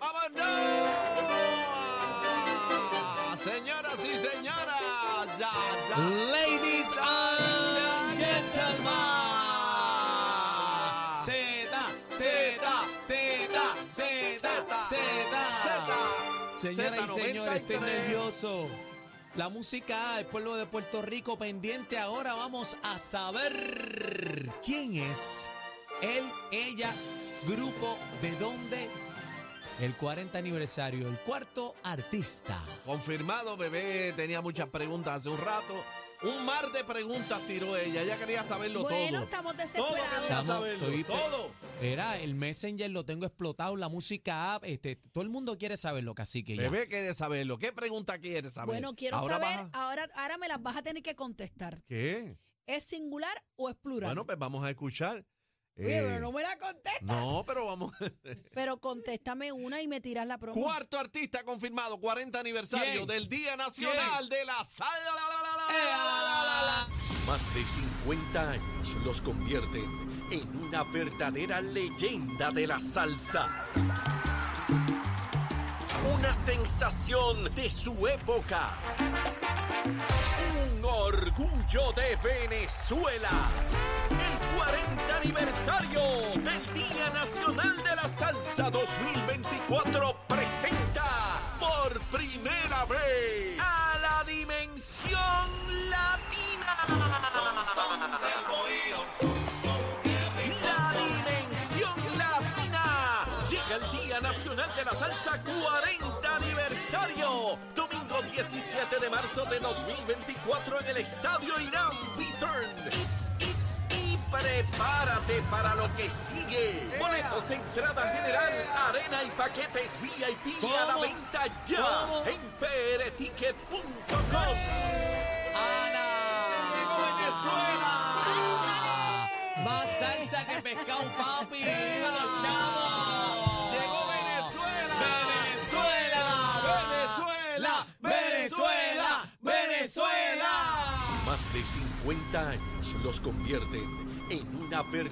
¡Vámonos! Señoras y señoras. Ladies and gentlemen. Zeta, Zeta, Zeta, Zeta, Zeta. Señoras y señores, estoy nervioso. La música del pueblo de Puerto Rico pendiente. Ahora vamos a saber quién es él, ella, grupo, de dónde, el 40 aniversario, el cuarto artista. Confirmado, bebé. Tenía muchas preguntas hace un rato. Un mar de preguntas tiró ella. Ella quería saberlo Bueno, todo. estamos Todo desesperados. quería Estamos- saberlo. estoy Todo. Era el Messenger lo tengo explotado, la música app, este, todo el mundo quiere saberlo, casi que ya. Bebé quiere saberlo. ¿Qué pregunta quiere saber? Bueno, quiero Ahora saber, a- ahora, ahora me las vas a tener que contestar. ¿Qué? ¿Es singular o es plural? Bueno, pues vamos a escuchar. Oye, Eh, pero no me la contestas. no, pero vamos. Pero contéstame una y me tiras la promo. Cuarto artista confirmado, 40 aniversario ¿Quién? del Día Nacional de la Salsa. Más de 50 años los convierten en una verdadera leyenda de la salsa. Una sensación de su época. Orgullo de Venezuela. El 40 aniversario del Día Nacional de la Salsa 2024 presenta por primera vez a la dimensión latina. La Dimensión Latina. Llega el Día Nacional de la Salsa 40 aniversario. Domingo 17 de marzo de 2024 en el Estadio Irán Bithorn. Y, y- y prepárate para lo que sigue. Boletos, entrada general, arena y paquetes VIP a la ¿Cómo? venta ya ¿Cómo? en prticket.com. ¡Ana! ¡Llegó Venezuela! Más salsa que pescado, papi. ¡Viva los chavos! ¡Llegó Venezuela! ¡Venezuela! ¡Venezuela! ¡Venezuela! Más de 50 años los convierten en una verdadera